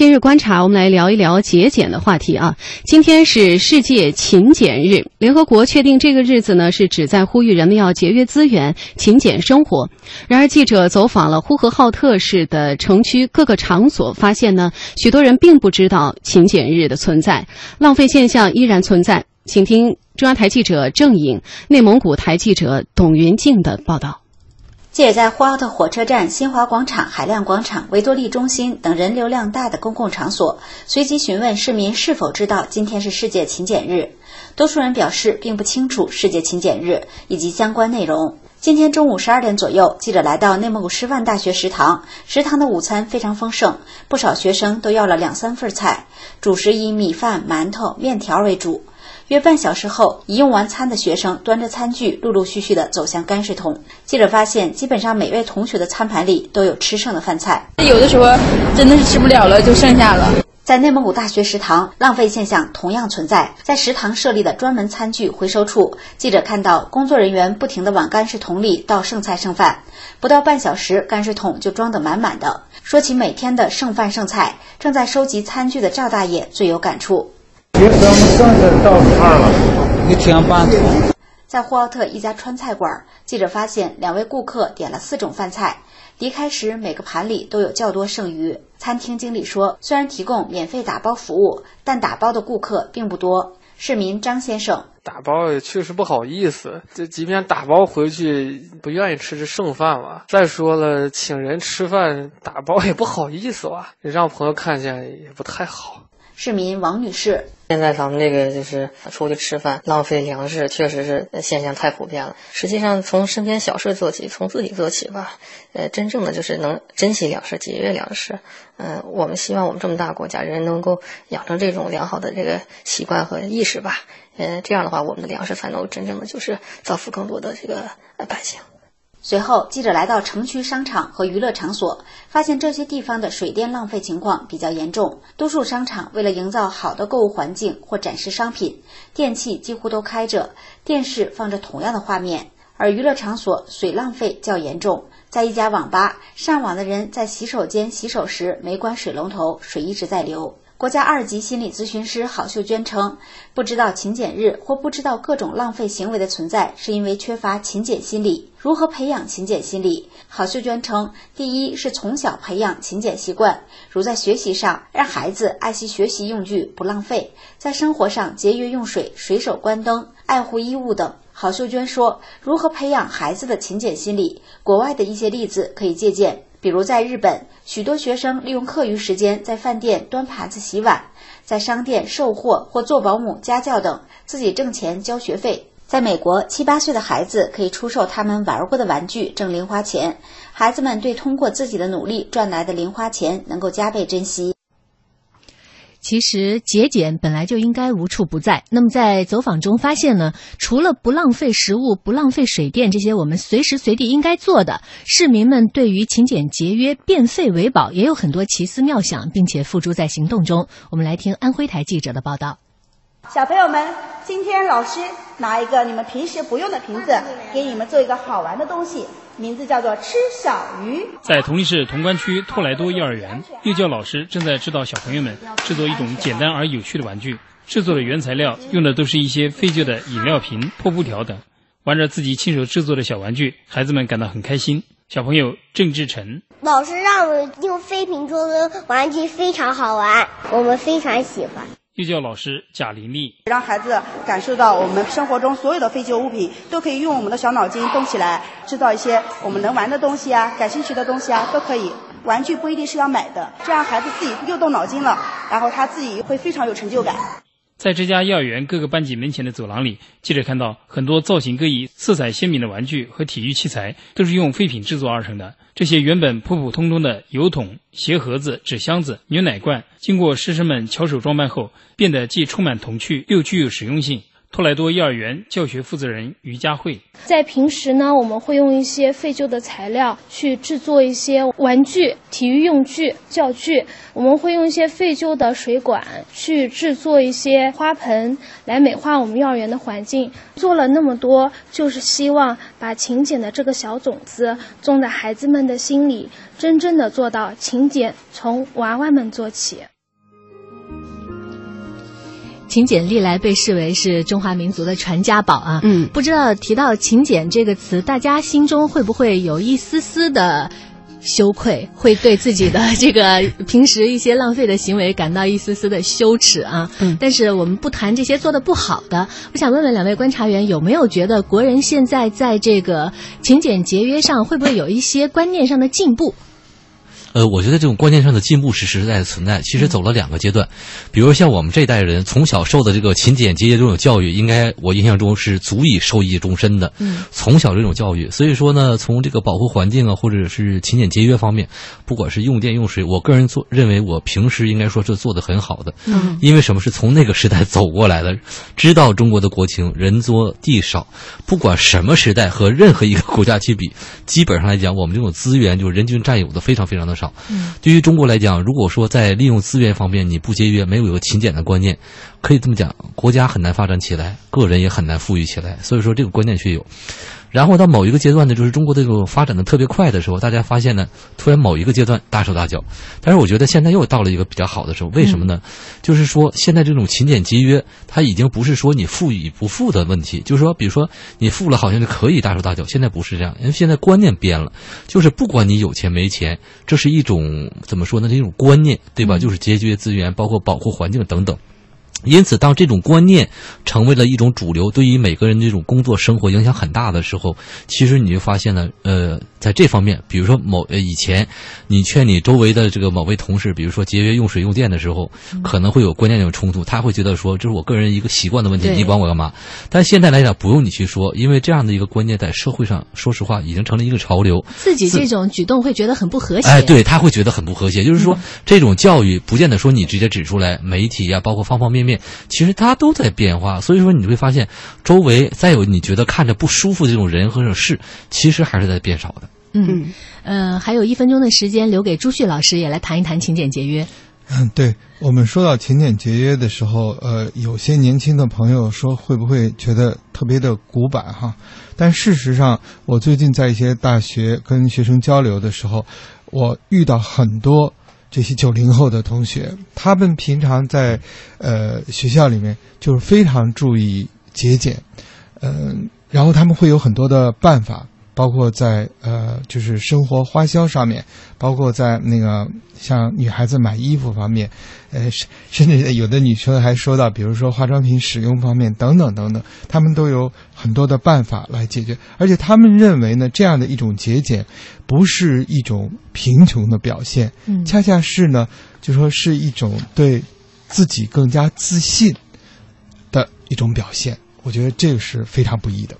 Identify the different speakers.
Speaker 1: 今日观察，我们来聊一聊节俭的话题啊。今天是世界勤俭日，联合国确定这个日子呢，是旨在呼吁人们要节约资源、勤俭生活。然而，记者走访了呼和浩特市的城区各个场所，发现呢，许多人并不知道勤俭日的存在，浪费现象依然存在。请听中央台记者郑颖、内蒙古台记者董云静的报道。
Speaker 2: 记者在呼和浩特火车站、新华广场、海亮广场、维多利中心等人流量大的公共场所，随即询问市民是否知道今天是世界勤俭日。多数人表示并不清楚世界勤俭日以及相关内容。今天中午十二点左右，记者来到内蒙古师范大学食堂，食堂的午餐非常丰盛，不少学生都要了两三份菜，主食以米饭、馒头、面条为主。约半小时后，已用完餐的学生端着餐具，陆陆续续地走向干食桶。记者发现，基本上每位同学的餐盘里都有吃剩的饭菜。
Speaker 3: 有的时候真的是吃不了了，就剩下了。
Speaker 2: 在内蒙古大学食堂，浪费现象同样存在。在食堂设立的专门餐具回收处，记者看到工作人员不停地往干食桶里倒剩菜剩饭，不到半小时，干食桶就装得满满的。说起每天的剩饭剩菜，正在收集餐具的赵大爷最有感触。
Speaker 4: 别咱们剩下到哪儿了？
Speaker 5: 一天半桶。
Speaker 2: 在呼和浩特一家川菜馆，记者发现两位顾客点了四种饭菜，离开时每个盘里都有较多剩余。餐厅经理说，虽然提供免费打包服务，但打包的顾客并不多。市民张先生
Speaker 6: 打包也确实不好意思，这即便打包回去，不愿意吃这剩饭了。再说了，请人吃饭打包也不好意思吧，让朋友看见也不太好。
Speaker 2: 市民王女士。
Speaker 7: 现在咱们这个就是出去吃饭浪费粮食，确实是现象太普遍了。实际上，从身边小事做起，从自己做起吧。呃，真正的就是能珍惜粮食，节约粮食。嗯，我们希望我们这么大国家，人能够养成这种良好的这个习惯和意识吧。嗯，这样的话，我们的粮食才能真正的就是造福更多的这个百姓。
Speaker 2: 随后，记者来到城区商场和娱乐场所，发现这些地方的水电浪费情况比较严重。多数商场为了营造好的购物环境或展示商品，电器几乎都开着，电视放着同样的画面；而娱乐场所水浪费较严重。在一家网吧，上网的人在洗手间洗手时没关水龙头，水一直在流。国家二级心理咨询师郝秀娟称，不知道勤俭日或不知道各种浪费行为的存在，是因为缺乏勤俭心理。如何培养勤俭心理？郝秀娟称，第一是从小培养勤俭习惯，如在学习上让孩子爱惜学习用具不浪费，在生活上节约用水、随手关灯、爱护衣物等。郝秀娟说，如何培养孩子的勤俭心理？国外的一些例子可以借鉴。比如在日本，许多学生利用课余时间在饭店端盘子、洗碗，在商店售货或做保姆、家教等，自己挣钱交学费。在美国，七八岁的孩子可以出售他们玩过的玩具挣零花钱，孩子们对通过自己的努力赚来的零花钱能够加倍珍惜。
Speaker 8: 其实节俭本来就应该无处不在。那么在走访中发现呢，除了不浪费食物、不浪费水电这些我们随时随地应该做的，市民们对于勤俭节约、变废为宝也有很多奇思妙想，并且付诸在行动中。我们来听安徽台记者的报道。
Speaker 9: 小朋友们，今天老师拿一个你们平时不用的瓶子，给你们做一个好玩的东西。名字叫做吃小鱼。
Speaker 10: 在铜陵市潼关区托莱多幼儿园，幼教老师正在指导小朋友们制作一种简单而有趣的玩具。制作的原材料用的都是一些废旧的饮料瓶、破布条等。玩着自己亲手制作的小玩具，孩子们感到很开心。小朋友郑志成，
Speaker 11: 老师让我们用废瓶做的玩具非常好玩，我们非常喜欢。
Speaker 10: 幼教老师贾玲丽，
Speaker 9: 让孩子感受到我们生活中所有的废旧物品都可以用我们的小脑筋动起来，制造一些我们能玩的东西啊，感兴趣的东西啊，都可以。玩具不一定是要买的，这样孩子自己又动脑筋了，然后他自己会非常有成就感。
Speaker 10: 在这家幼儿园各个班级门前的走廊里，记者看到很多造型各异、色彩鲜明的玩具和体育器材，都是用废品制作而成的。这些原本普普通通的油桶、鞋盒子、纸箱子、牛奶罐，经过师生们巧手装扮后，变得既充满童趣又具有实用性。托莱多幼儿园教学负责人于佳慧。
Speaker 5: 在平时呢，我们会用一些废旧的材料去制作一些玩具、体育用具、教具。我们会用一些废旧的水管去制作一些花盆，来美化我们幼儿园的环境。做了那么多，就是希望把勤俭的这个小种子种在孩子们的心里，真正的做到勤俭从娃娃们做起。
Speaker 8: 勤俭历来被视为是中华民族的传家宝啊。
Speaker 1: 嗯，
Speaker 8: 不知道提到勤俭这个词，大家心中会不会有一丝丝的羞愧，会对自己的 这个平时一些浪费的行为感到一丝丝的羞耻啊？
Speaker 1: 嗯，
Speaker 8: 但是我们不谈这些做的不好的，我想问问两位观察员，有没有觉得国人现在在这个勤俭节约上，会不会有一些观念上的进步？
Speaker 12: 呃，我觉得这种观念上的进步是实实在在存在。其实走了两个阶段，比如像我们这一代人从小受的这个勤俭节约这种教育，应该我印象中是足以受益终身的。
Speaker 8: 嗯，
Speaker 12: 从小这种教育，所以说呢，从这个保护环境啊，或者是勤俭节约方面，不管是用电用水，我个人做认为我平时应该说是做的很好的。
Speaker 8: 嗯，
Speaker 12: 因为什么是从那个时代走过来的，知道中国的国情，人多地少，不管什么时代和任何一个国家去比，基本上来讲，我们这种资源就是人均占有的非常非常的少。
Speaker 8: 嗯，
Speaker 12: 对于中国来讲，如果说在利用资源方面你不节约，没有一个勤俭的观念，可以这么讲，国家很难发展起来，个人也很难富裕起来。所以说这个观念却有。然后到某一个阶段呢，就是中国这个发展的特别快的时候，大家发现呢，突然某一个阶段大手大脚。但是我觉得现在又到了一个比较好的时候，为什么呢？就是说现在这种勤俭节约，它已经不是说你富与不富的问题，就是说，比如说你富了，好像就可以大手大脚。现在不是这样，因为现在观念变了，就是不管你有钱没钱，这是一种怎么说呢？这种观念，对吧？就是节约资源，包括保护环境等等。因此，当这种观念成为了一种主流，对于每个人这种工作生活影响很大的时候，其实你就发现了，呃，在这方面，比如说某呃以前，你劝你周围的这个某位同事，比如说节约用水用电的时候，可能会有观念上的冲突，他会觉得说这是我个人一个习惯的问题，你管我干嘛？但现在来讲，不用你去说，因为这样的一个观念在社会上，说实话已经成了一个潮流。
Speaker 8: 自己这种举动会觉得很不和谐。
Speaker 12: 哎，对，他会觉得很不和谐。就是说，这种教育不见得说你直接指出来，媒体呀、包括方方面面，其实它都在变化。所以说，你会发现，周围再有你觉得看着不舒服的这种人或者事，其实还是在变少的。
Speaker 8: 嗯，呃，还有一分钟的时间留给朱旭老师，也来谈一谈勤俭节约。
Speaker 13: 嗯，对我们说到勤俭节约的时候，呃，有些年轻的朋友说会不会觉得特别的古板哈？但事实上，我最近在一些大学跟学生交流的时候，我遇到很多这些九零后的同学，他们平常在呃学校里面就是非常注意节俭，嗯、然后他们会有很多的办法。包括在呃，就是生活花销上面，包括在那个像女孩子买衣服方面，呃，甚甚至有的女生还说到，比如说化妆品使用方面等等等等，他们都有很多的办法来解决，而且他们认为呢，这样的一种节俭不是一种贫穷的表现，
Speaker 8: 嗯
Speaker 13: 恰恰是呢，就说是一种对自己更加自信的一种表现。我觉得这个是非常不易的。